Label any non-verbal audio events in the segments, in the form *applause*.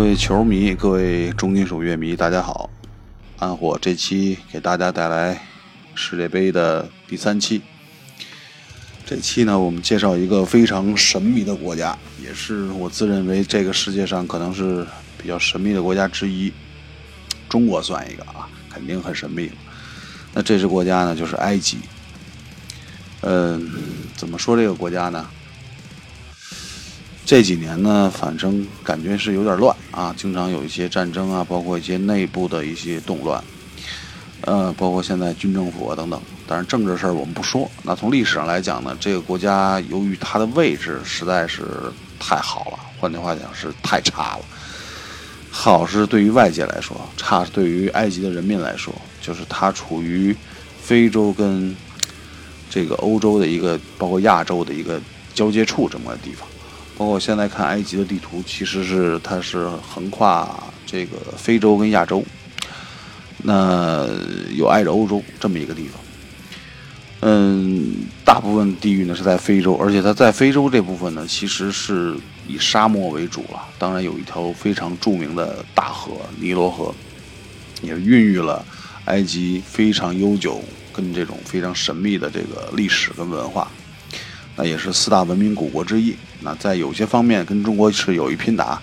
各位球迷，各位重金属乐迷，大家好！暗火这期给大家带来世界杯的第三期。这期呢，我们介绍一个非常神秘的国家，也是我自认为这个世界上可能是比较神秘的国家之一。中国算一个啊，肯定很神秘。那这支国家呢，就是埃及。嗯，怎么说这个国家呢？这几年呢，反正感觉是有点乱啊，经常有一些战争啊，包括一些内部的一些动乱，呃，包括现在军政府啊等等。但是政治事儿我们不说。那从历史上来讲呢，这个国家由于它的位置实在是太好了，换句话讲是太差了。好是对于外界来说，差是对于埃及的人民来说，就是它处于非洲跟这个欧洲的一个，包括亚洲的一个交界处这么个地方。包括现在看埃及的地图，其实是它是横跨这个非洲跟亚洲，那有挨着欧洲这么一个地方。嗯，大部分地域呢是在非洲，而且它在非洲这部分呢，其实是以沙漠为主了。当然有一条非常著名的大河尼罗河，也孕育了埃及非常悠久跟这种非常神秘的这个历史跟文化。那也是四大文明古国之一。那在有些方面跟中国是有一拼的啊。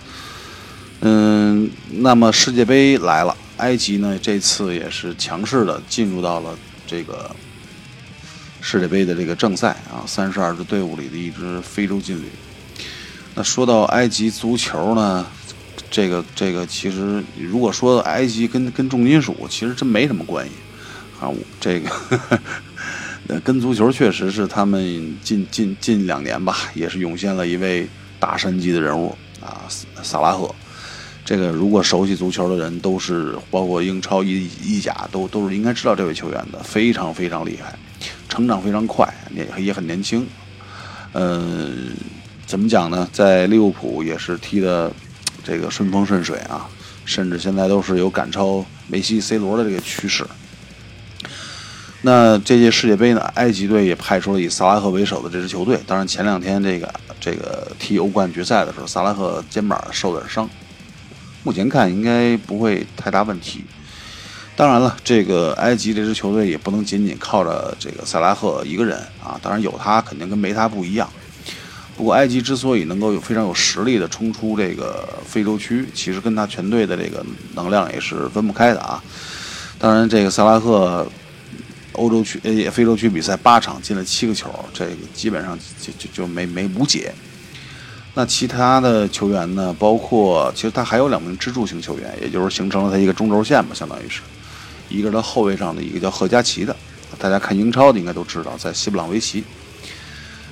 嗯，那么世界杯来了，埃及呢这次也是强势的进入到了这个世界杯的这个正赛啊，三十二支队伍里的一支非洲劲旅。那说到埃及足球呢，这个这个其实如果说埃及跟跟重金属，其实真没什么关系啊，这个。呃，跟足球确实是他们近近近两年吧，也是涌现了一位大神级的人物啊，萨拉赫。这个如果熟悉足球的人，都是包括英超、意意甲，都都是应该知道这位球员的，非常非常厉害，成长非常快，也也很年轻。呃，怎么讲呢？在利物浦也是踢的这个顺风顺水啊，甚至现在都是有赶超梅西、C 罗的这个趋势。那这届世界杯呢？埃及队也派出了以萨拉赫为首的这支球队。当然，前两天这个这个踢欧冠决赛的时候，萨拉赫肩膀受点伤，目前看应该不会太大问题。当然了，这个埃及这支球队也不能仅仅靠着这个萨拉赫一个人啊。当然有他，肯定跟没他不一样。不过，埃及之所以能够有非常有实力的冲出这个非洲区，其实跟他全队的这个能量也是分不开的啊。当然，这个萨拉赫。欧洲区呃也非洲区比赛八场进了七个球，这个基本上就就就没没无解。那其他的球员呢？包括其实他还有两名支柱型球员，也就是形成了他一个中轴线吧，相当于是一个是他后卫上的一个叫贺佳琪的，大家看英超的应该都知道，在西布朗维奇。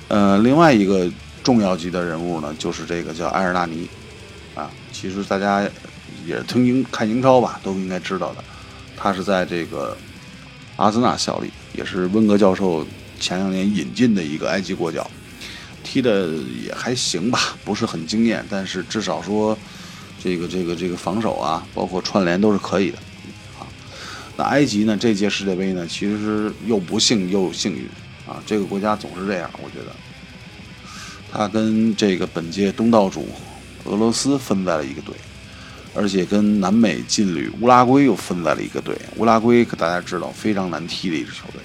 呃，另外一个重要级的人物呢，就是这个叫埃尔纳尼啊，其实大家也听英看英超吧，都应该知道的，他是在这个。阿森纳效力，也是温格教授前两年引进的一个埃及国脚，踢的也还行吧，不是很惊艳，但是至少说，这个这个这个防守啊，包括串联都是可以的，啊，那埃及呢，这届世界杯呢，其实又不幸又幸运，啊，这个国家总是这样，我觉得，他跟这个本届东道主俄罗斯分在了一个队。而且跟南美劲旅乌拉圭又分在了一个队。乌拉圭可大家知道非常难踢的一支球队，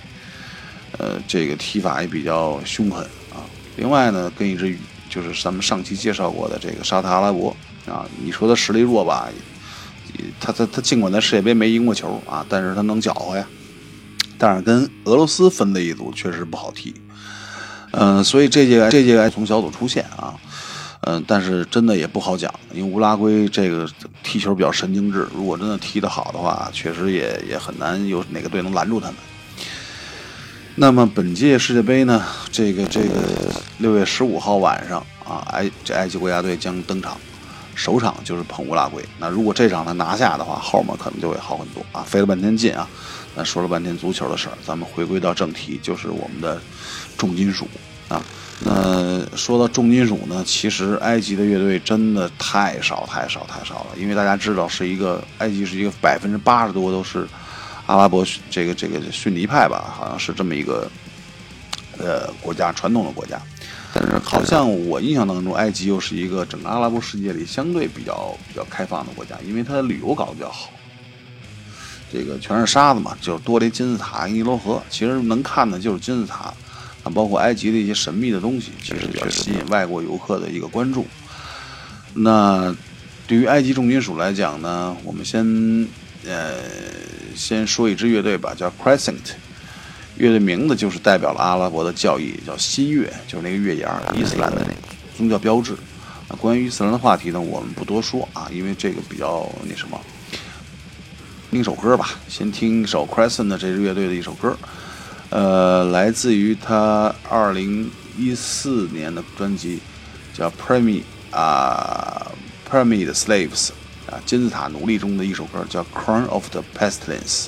呃，这个踢法也比较凶狠啊。另外呢，跟一支就是咱们上期介绍过的这个沙特阿拉伯啊，你说他实力弱吧，他他他尽管在世界杯没赢过球啊，但是他能搅和呀。但是跟俄罗斯分的一组确实不好踢，嗯，所以这届这届从小组出线啊。嗯，但是真的也不好讲，因为乌拉圭这个踢球比较神经质，如果真的踢得好的话，确实也也很难有哪个队能拦住他们。那么本届世界杯呢，这个这个六月十五号晚上啊，埃这埃及国家队将登场，首场就是碰乌拉圭。那如果这场他拿下的话，后面可能就会好很多啊。费了半天劲啊，那说了半天足球的事儿，咱们回归到正题，就是我们的重金属啊。那说到重金属呢，其实埃及的乐队真的太少太少太少了，因为大家知道是一个埃及是一个百分之八十多都是阿拉伯这个这个逊尼派吧，好像是这么一个呃国家传统的国家。但是好像我印象当中，埃及又是一个整个阿拉伯世界里相对比较比较开放的国家，因为它的旅游搞得比较好。这个全是沙子嘛，就多了一金字塔、尼罗河，其实能看的就是金字塔，啊，包括埃及的一些神秘的东西，其实比较吸引外国游客的一个关注。那对于埃及重金属来讲呢，我们先呃先说一支乐队吧，叫 Crescent，乐队名字就是代表了阿拉伯的教义，叫新月，就是那个月牙，伊斯兰的那个宗教标志。那关于伊斯兰的话题呢，我们不多说啊，因为这个比较那什么。听首歌吧，先听一首 Crescent 的这支乐队的一首歌，呃，来自于他二零一四年的专辑，叫 Premi 啊 Premi 的 Slaves 啊，金字塔奴隶中的一首歌，叫 Crown of the Pestilence。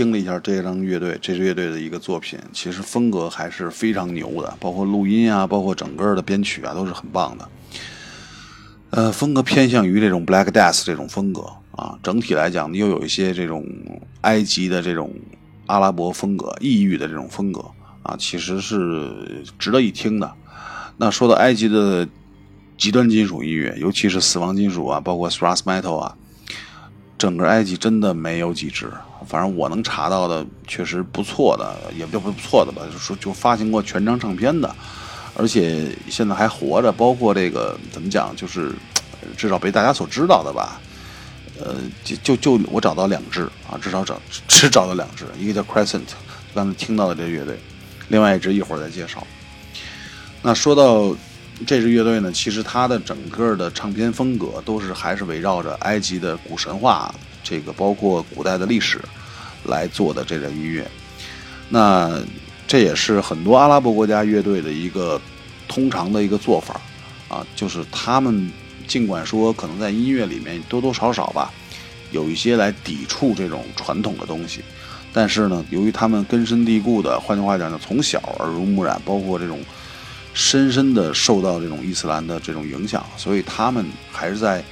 听了一下这张乐队这支乐队的一个作品，其实风格还是非常牛的，包括录音啊，包括整个的编曲啊，都是很棒的。呃，风格偏向于这种 Black Death 这种风格啊，整体来讲又有一些这种埃及的这种阿拉伯风格、异域的这种风格啊，其实是值得一听的。那说到埃及的极端金属音乐，尤其是死亡金属啊，包括 Thrash Metal 啊，整个埃及真的没有几支，反正我能查到的确实不错的，也就不错的吧，就说就发行过全张唱片的。而且现在还活着，包括这个怎么讲，就是至少被大家所知道的吧。呃，就就就我找到两支啊，至少找 *laughs* 只找到两支，一个叫 Crescent，刚才听到的这乐队，另外一支一会儿再介绍。那说到这支乐队呢，其实它的整个的唱片风格都是还是围绕着埃及的古神话，这个包括古代的历史来做的这个音乐。那这也是很多阿拉伯国家乐队的一个通常的一个做法啊，就是他们尽管说可能在音乐里面多多少少吧，有一些来抵触这种传统的东西，但是呢，由于他们根深蒂固的，换句话讲呢，从小耳濡目染，包括这种深深的受到这种伊斯兰的这种影响，所以他们还是在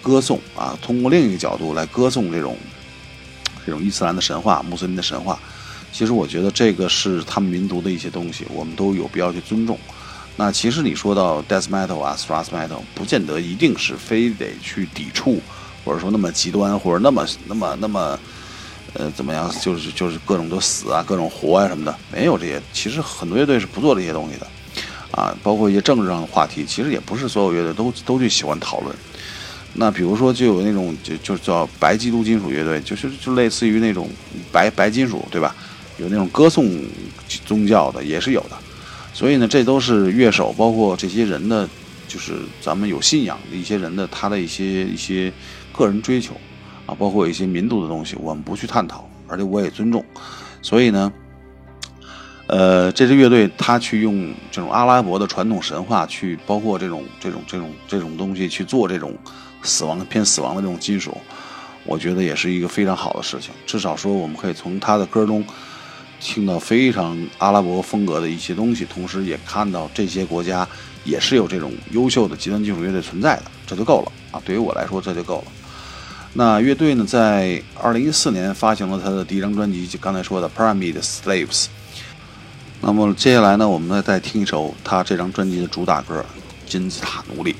歌颂啊，通过另一个角度来歌颂这种这种伊斯兰的神话、穆斯林的神话。其实我觉得这个是他们民族的一些东西，我们都有必要去尊重。那其实你说到 death metal 啊，thrash metal，不见得一定是非得去抵触，或者说那么极端，或者那么那么那么，呃，怎么样？就是就是各种都死啊，各种活啊什么的，没有这些。其实很多乐队是不做这些东西的，啊，包括一些政治上的话题，其实也不是所有乐队都都去喜欢讨论。那比如说就有那种就就叫白基督金属乐队，就是就类似于那种白白金属，对吧？有那种歌颂宗教的也是有的，所以呢，这都是乐手，包括这些人的，就是咱们有信仰的一些人的他的一些一些个人追求啊，包括一些民族的东西，我们不去探讨，而且我也尊重。所以呢，呃，这支乐队他去用这种阿拉伯的传统神话去，包括这种这种这种这种东西去做这种死亡偏死亡的这种金属，我觉得也是一个非常好的事情。至少说，我们可以从他的歌中。听到非常阿拉伯风格的一些东西，同时也看到这些国家也是有这种优秀的极端金属乐队存在的，这就够了啊！对于我来说，这就够了。那乐队呢，在二零一四年发行了他的第一张专辑，就刚才说的《Pyramid Slaves》。那么接下来呢，我们再听一首他这张专辑的主打歌《金字塔奴隶》。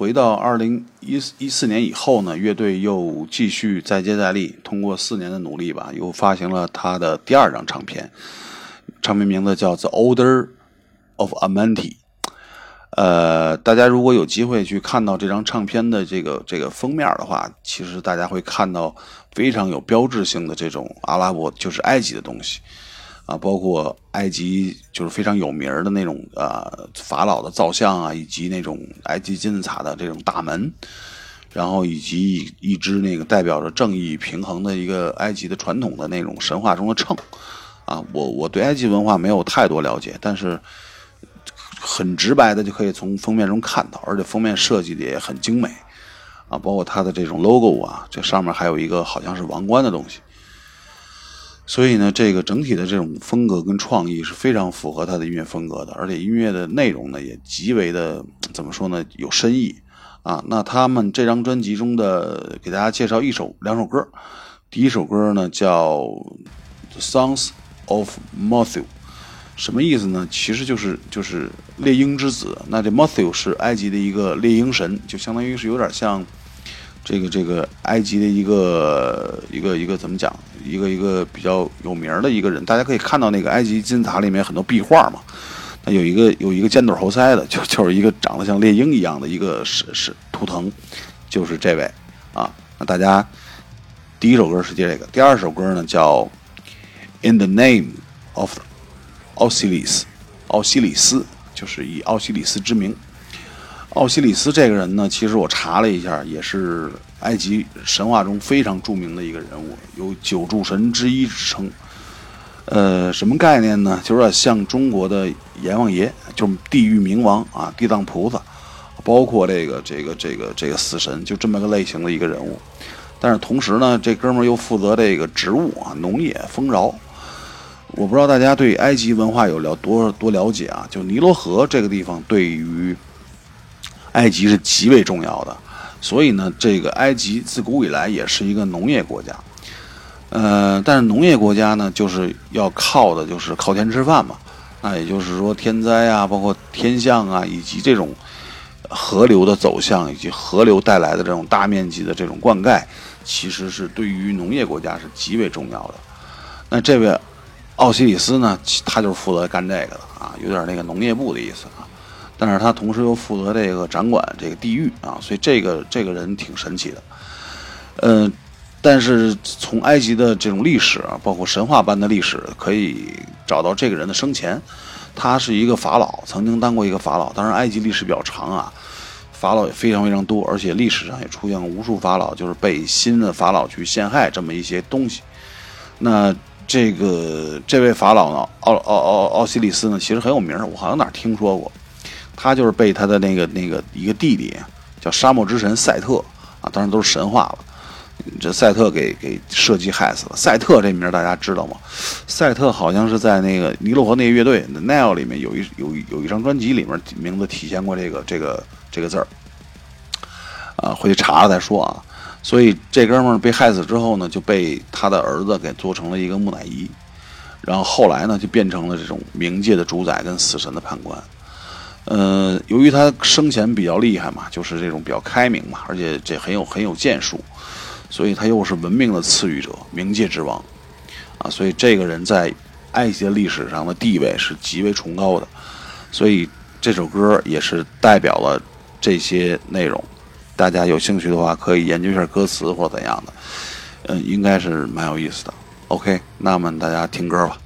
回到二零一一四年以后呢，乐队又继续再接再厉，通过四年的努力吧，又发行了他的第二张唱片，唱片名字叫《The Order of Amenti》。呃，大家如果有机会去看到这张唱片的这个这个封面的话，其实大家会看到非常有标志性的这种阿拉伯，就是埃及的东西。啊，包括埃及就是非常有名的那种呃法老的造像啊，以及那种埃及金字塔的这种大门，然后以及一只那个代表着正义平衡的一个埃及的传统的那种神话中的秤啊。我我对埃及文化没有太多了解，但是很直白的就可以从封面中看到，而且封面设计的也很精美啊，包括它的这种 logo 啊，这上面还有一个好像是王冠的东西。所以呢，这个整体的这种风格跟创意是非常符合他的音乐风格的，而且音乐的内容呢也极为的怎么说呢，有深意啊。那他们这张专辑中的，给大家介绍一首两首歌，第一首歌呢叫《The Songs of Matthew》，什么意思呢？其实就是就是猎鹰之子。那这 Matthew 是埃及的一个猎鹰神，就相当于是有点像。这个这个埃及的一个一个一个怎么讲？一个一个比较有名的一个人，大家可以看到那个埃及金字塔里面很多壁画嘛。那有一个有一个尖嘴猴腮的，就就是一个长得像猎鹰一样的一个是是图腾，就是这位啊。那大家第一首歌是接这个，第二首歌呢叫《In the Name of 奥西里斯》，奥西里斯就是以奥西里斯之名。奥西里斯这个人呢，其实我查了一下，也是埃及神话中非常著名的一个人物，有九柱神之一之称。呃，什么概念呢？就有点像中国的阎王爷，就是地狱冥王啊，地藏菩萨，包括这个这个这个这个死神，就这么个类型的一个人物。但是同时呢，这哥们儿又负责这个植物啊，农业丰饶。我不知道大家对埃及文化有了多多了解啊？就尼罗河这个地方对于埃及是极为重要的，所以呢，这个埃及自古以来也是一个农业国家。呃，但是农业国家呢，就是要靠的就是靠天吃饭嘛。那也就是说，天灾啊，包括天象啊，以及这种河流的走向，以及河流带来的这种大面积的这种灌溉，其实是对于农业国家是极为重要的。那这位奥西里斯呢，他就是负责干这个的啊，有点那个农业部的意思啊。但是他同时又负责这个掌管这个地狱啊，所以这个这个人挺神奇的。嗯，但是从埃及的这种历史啊，包括神话般的历史，可以找到这个人的生前，他是一个法老，曾经当过一个法老。当然，埃及历史比较长啊，法老也非常非常多，而且历史上也出现过无数法老，就是被新的法老去陷害这么一些东西。那这个这位法老呢，奥奥奥奥西里斯呢，其实很有名，我好像哪儿听说过。他就是被他的那个那个一个弟弟叫沙漠之神赛特啊，当然都是神话了。这赛特给给设计害死了。赛特这名大家知道吗？赛特好像是在那个尼罗河那个乐队 Nile 里面有一有有一张专辑里面名字体现过这个这个这个字儿啊，回去查了再说啊。所以这哥们儿被害死之后呢，就被他的儿子给做成了一个木乃伊，然后后来呢就变成了这种冥界的主宰跟死神的判官。呃，由于他生前比较厉害嘛，就是这种比较开明嘛，而且这很有很有建树，所以他又是文明的赐予者，冥界之王，啊，所以这个人在埃及历史上的地位是极为崇高的，所以这首歌也是代表了这些内容。大家有兴趣的话，可以研究一下歌词或怎样的，嗯，应该是蛮有意思的。OK，那么大家听歌吧。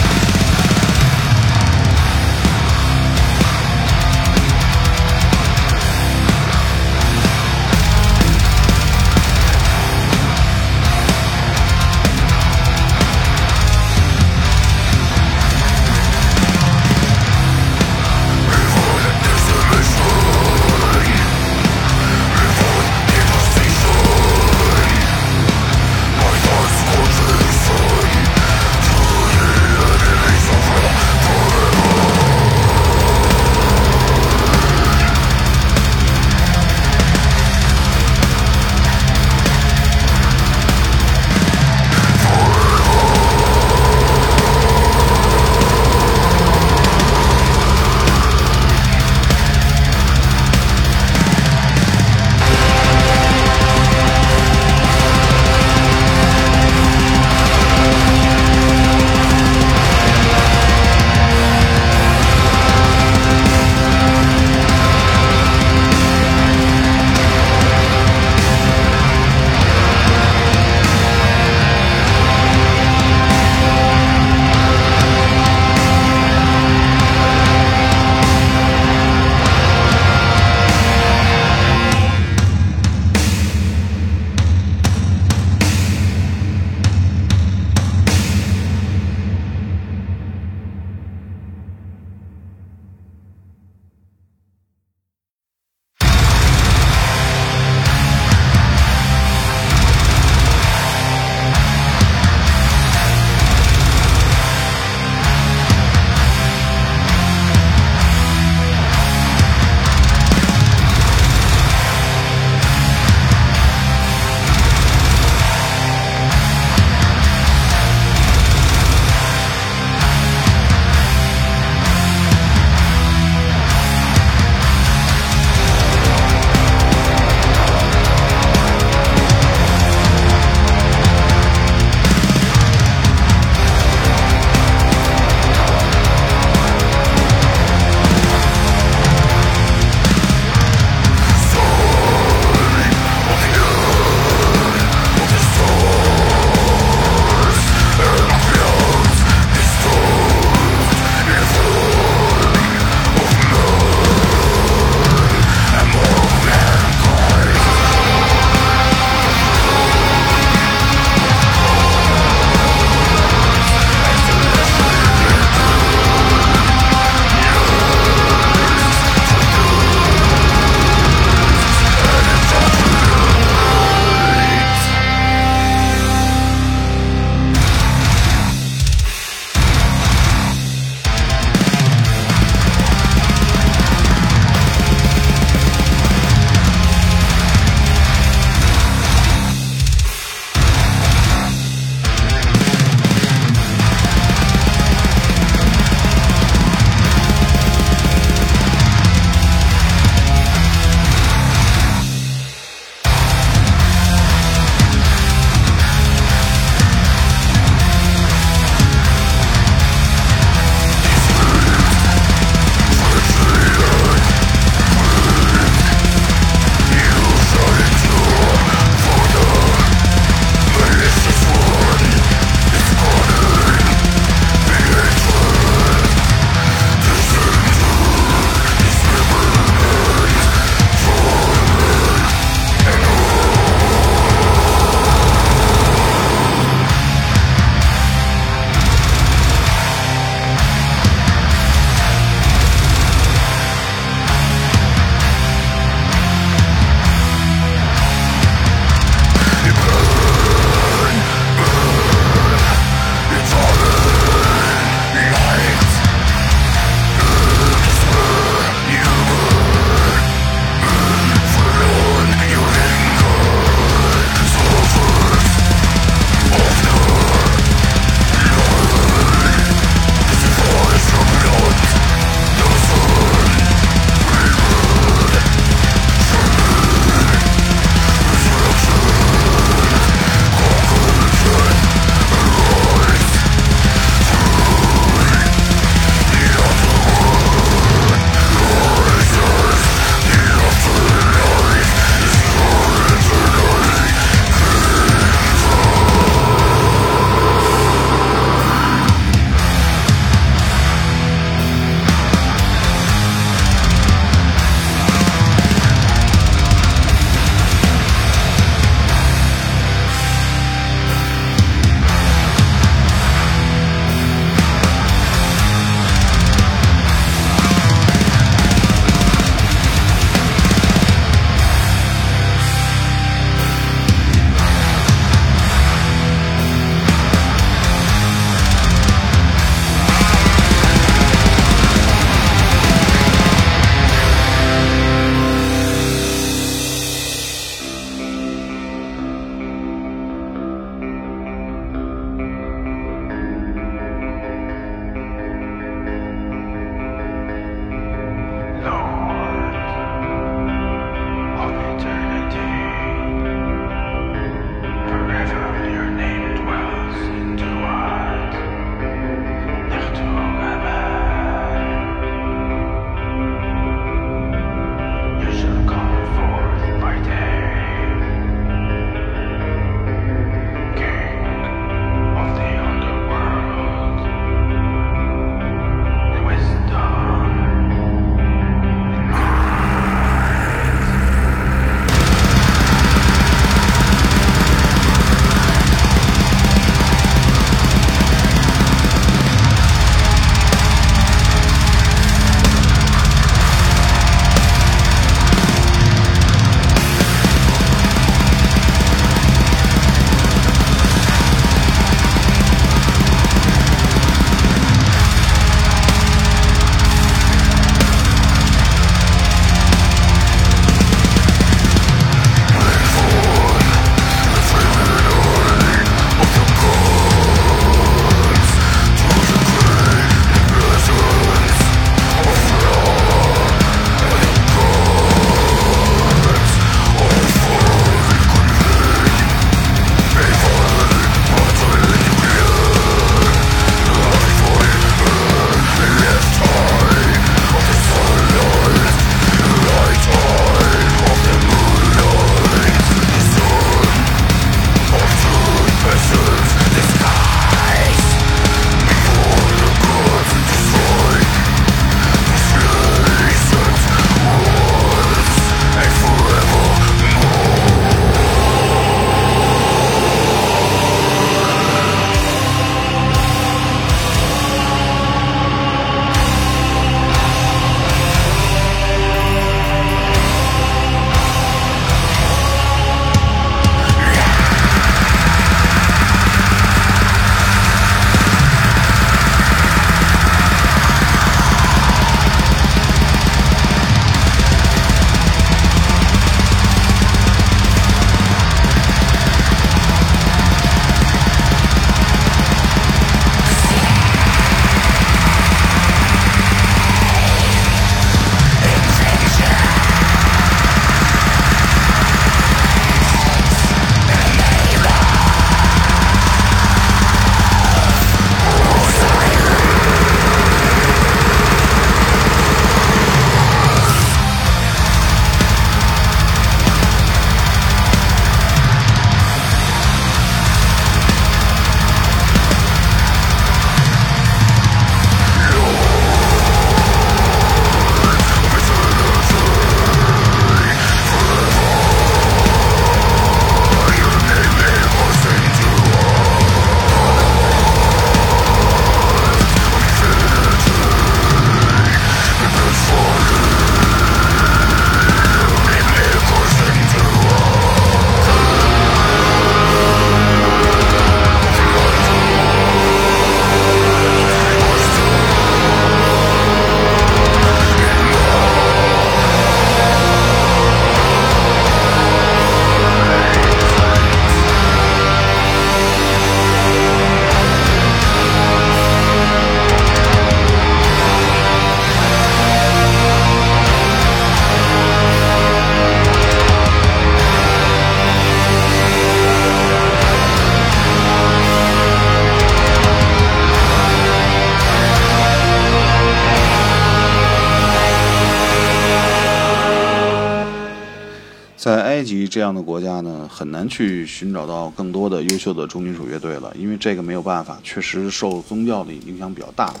这样的国家呢，很难去寻找到更多的优秀的重金属乐队了，因为这个没有办法，确实受宗教的影响比较大嘛。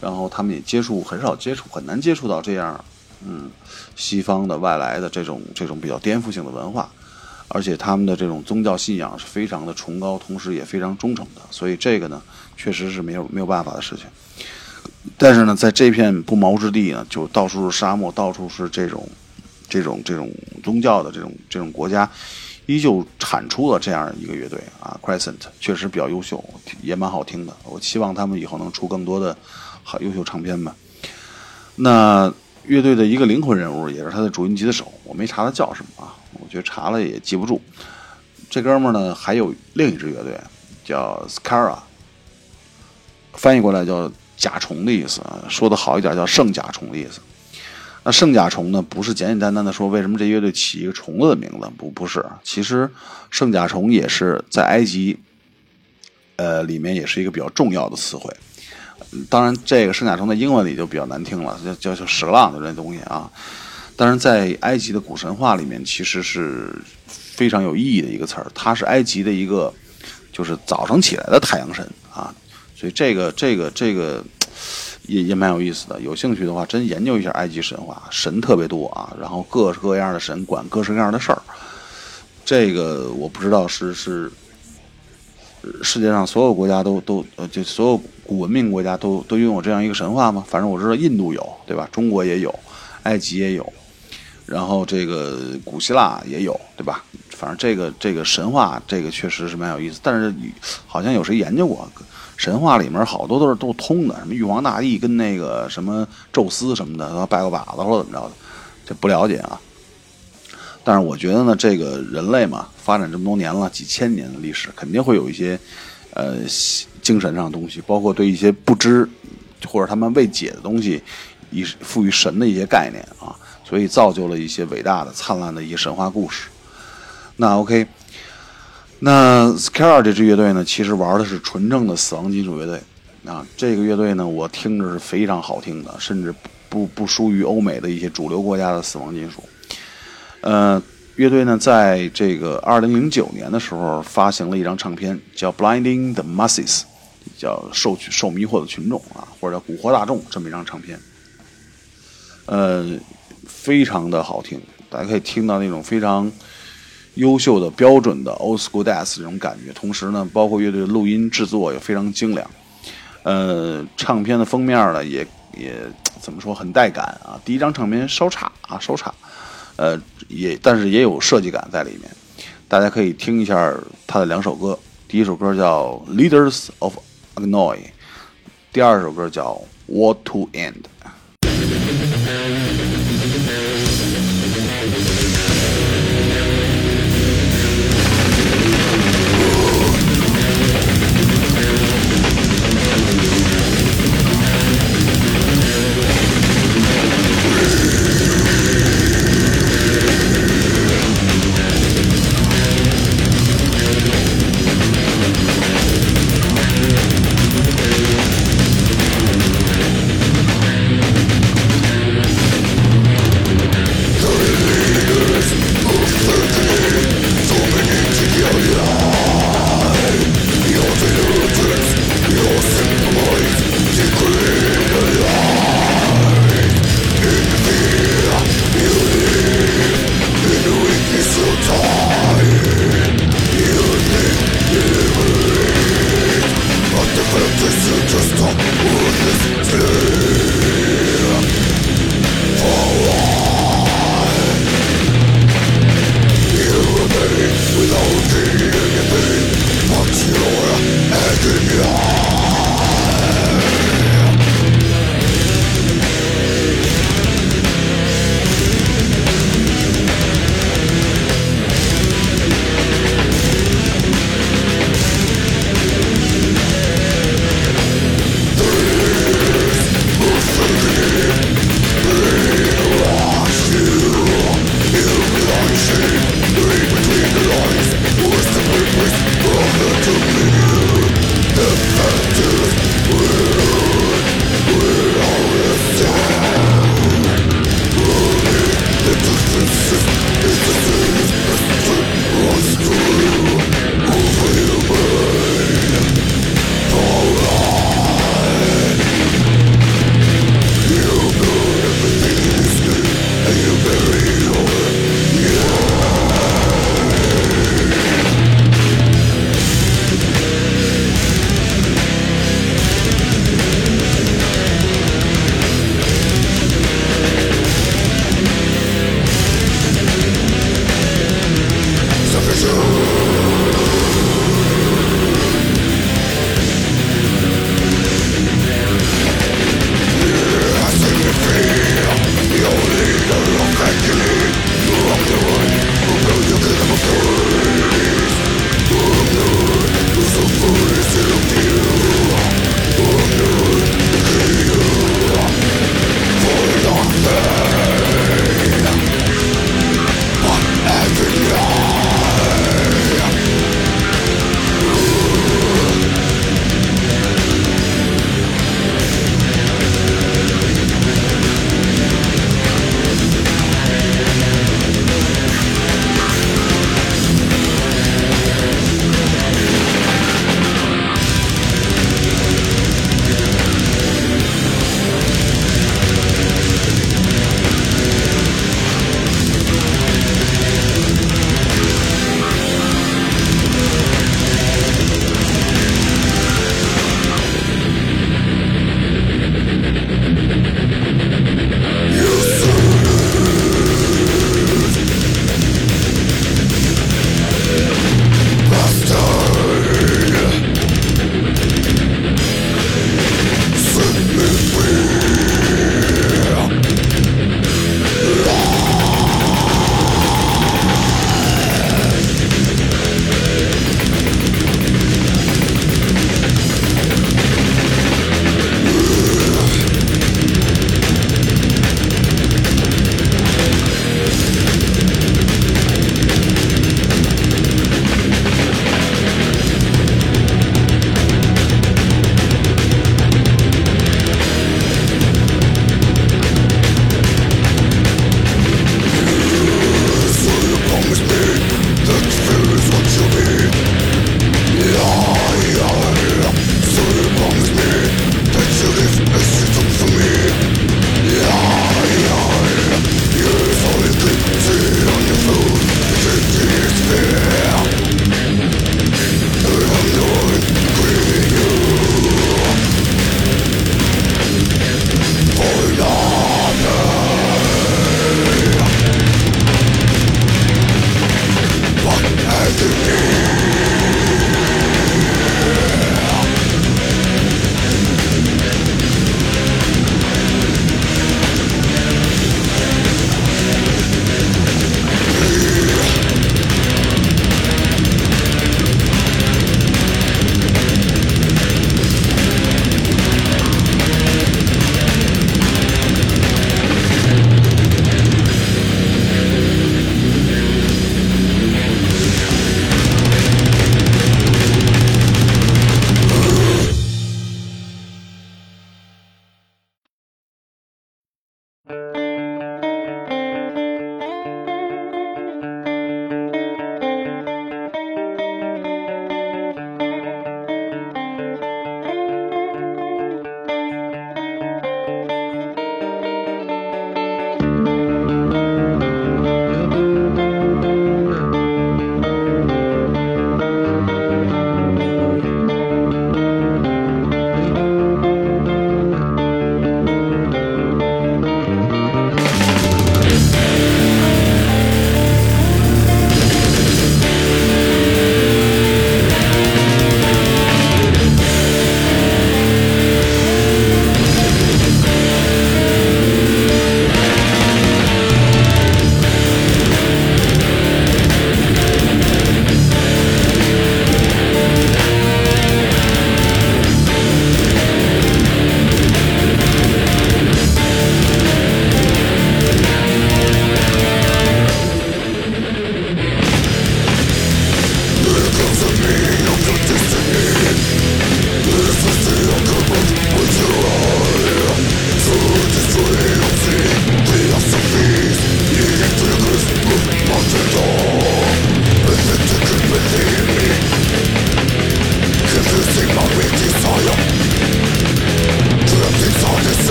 然后他们也接触很少接触，很难接触到这样，嗯，西方的外来的这种这种比较颠覆性的文化，而且他们的这种宗教信仰是非常的崇高，同时也非常忠诚的，所以这个呢，确实是没有没有办法的事情。但是呢，在这片不毛之地呢，就到处是沙漠，到处是这种这种这种宗教的这种这种国家，依旧产出了这样一个乐队啊，Crescent 确实比较优秀，也蛮好听的。我希望他们以后能出更多的。好优秀唱片吧。那乐队的一个灵魂人物，也是他的主音吉他手，我没查他叫什么啊？我觉得查了也记不住。这哥们儿呢，还有另一支乐队叫 Skara，翻译过来叫甲虫的意思啊，说的好一点叫圣甲虫的意思。那圣甲虫呢，不是简简单单的说为什么这乐队起一个虫子的名字，不不是。其实圣甲虫也是在埃及，呃，里面也是一个比较重要的词汇。当然，这个圣甲虫在英文里就比较难听了，叫叫叫蛇浪的这东西啊。但是在埃及的古神话里面，其实是非常有意义的一个词儿。它是埃及的一个，就是早上起来的太阳神啊。所以这个这个这个也也蛮有意思的。有兴趣的话，真研究一下埃及神话，神特别多啊。然后各式各样的神管各式各样的事儿。这个我不知道是是。世界上所有国家都都呃，就所有古文明国家都都拥有这样一个神话吗？反正我知道印度有，对吧？中国也有，埃及也有，然后这个古希腊也有，对吧？反正这个这个神话，这个确实是蛮有意思。但是好像有谁研究过，神话里面好多都是都通的，什么玉皇大帝跟那个什么宙斯什么的，拜个把子或者怎么着的，这不了解啊。但是我觉得呢，这个人类嘛，发展这么多年了，几千年的历史，肯定会有一些，呃，精神上的东西，包括对一些不知或者他们未解的东西，以赋予神的一些概念啊，所以造就了一些伟大的、灿烂的一些神话故事。那 OK，那 Skara 这支乐队呢，其实玩的是纯正的死亡金属乐队啊。这个乐队呢，我听着是非常好听的，甚至不不输于欧美的一些主流国家的死亡金属。呃，乐队呢，在这个二零零九年的时候发行了一张唱片，叫《Blinding the Masses》，叫受受迷惑的群众啊，或者叫蛊惑大众这么一张唱片。呃，非常的好听，大家可以听到那种非常优秀的标准的 Old School dance 这种感觉。同时呢，包括乐队的录音制作也非常精良。呃，唱片的封面呢，也也怎么说很带感啊。第一张唱片稍差啊，稍差。呃，也但是也有设计感在里面，大家可以听一下他的两首歌，第一首歌叫《Leaders of Agnoy》，第二首歌叫《War to End》。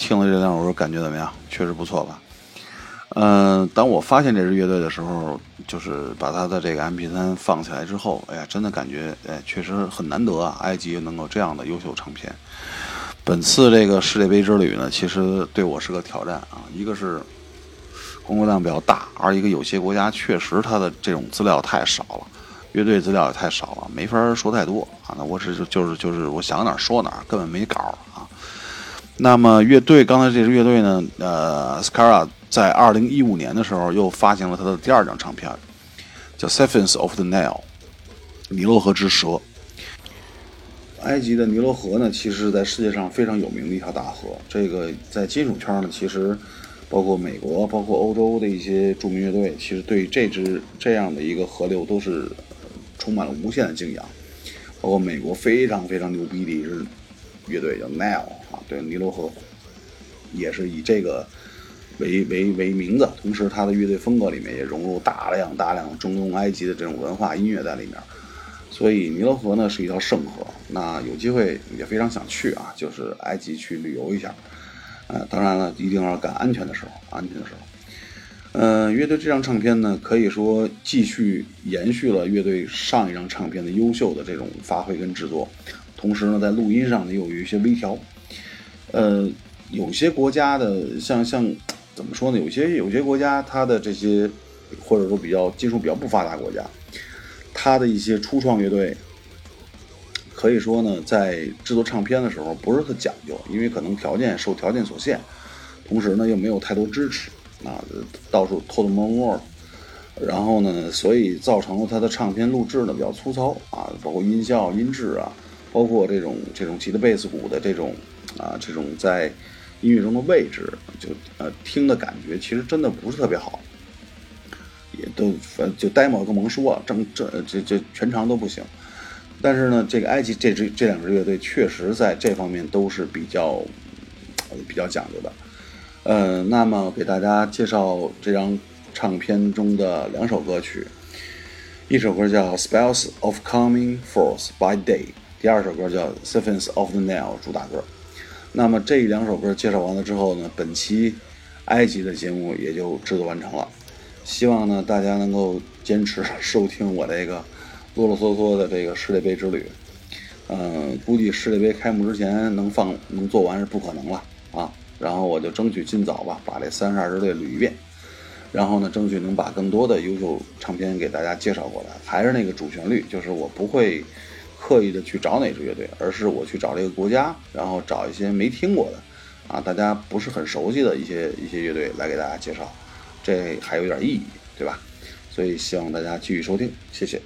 听了这两首歌感觉怎么样？确实不错吧？嗯，当我发现这支乐队的时候，就是把他的这个 MP3 放起来之后，哎呀，真的感觉，哎，确实很难得啊！埃及能够这样的优秀唱片。本次这个世界杯之旅呢，其实对我是个挑战啊。一个是工作量比较大，二一个有些国家确实他的这种资料太少了，乐队资料也太少了，没法说太多啊。那我是就是就是我想哪说哪，根本没稿。那么乐队刚才这支乐队呢，呃，Skara 在二零一五年的时候又发行了他的第二张唱片，叫《Siphons of the Nile》，尼罗河之蛇。埃及的尼罗河呢，其实在世界上非常有名的一条大河。这个在金属圈呢，其实包括美国、包括欧洲的一些著名乐队，其实对这支这样的一个河流都是充满了无限的敬仰。包括美国非常非常牛逼的一支乐队叫 Nile。对尼罗河，也是以这个为为为名字，同时他的乐队风格里面也融入大量大量中东埃及的这种文化音乐在里面，所以尼罗河呢是一条圣河。那有机会也非常想去啊，就是埃及去旅游一下。呃，当然了，一定要赶安全的时候，安全的时候。呃，乐队这张唱片呢，可以说继续延续了乐队上一张唱片的优秀的这种发挥跟制作，同时呢，在录音上呢又有一些微调。呃，有些国家的像像怎么说呢？有些有些国家，它的这些或者说比较技术比较不发达国家，它的一些初创乐队，可以说呢，在制作唱片的时候不是特讲究，因为可能条件受条件所限，同时呢又没有太多支持啊，到处偷偷摸摸，然后呢，所以造成了它的唱片录制呢比较粗糙啊，包括音效、音质啊，包括这种这种吉他、贝斯、鼓的这种。啊，这种在音乐中的位置，就呃听的感觉其实真的不是特别好，也都反就 demo 更甭说，正这这这全长都不行。但是呢，这个埃及这支这两支乐队确实在这方面都是比较比较讲究的。呃，那么给大家介绍这张唱片中的两首歌曲，一首歌叫《Spells of Coming Forth by Day》，第二首歌叫《Siphons of the Nile》，主打歌。那么这两首歌介绍完了之后呢，本期埃及的节目也就制作完成了。希望呢大家能够坚持收听我这个啰啰嗦嗦的这个世界杯之旅。嗯，估计世界杯开幕之前能放能做完是不可能了啊。然后我就争取尽早吧，把这三十二支队捋一遍。然后呢，争取能把更多的优秀唱片给大家介绍过来。还是那个主旋律，就是我不会。刻意的去找哪支乐队，而是我去找这个国家，然后找一些没听过的，啊，大家不是很熟悉的一些一些乐队来给大家介绍，这还有点意义，对吧？所以希望大家继续收听，谢谢。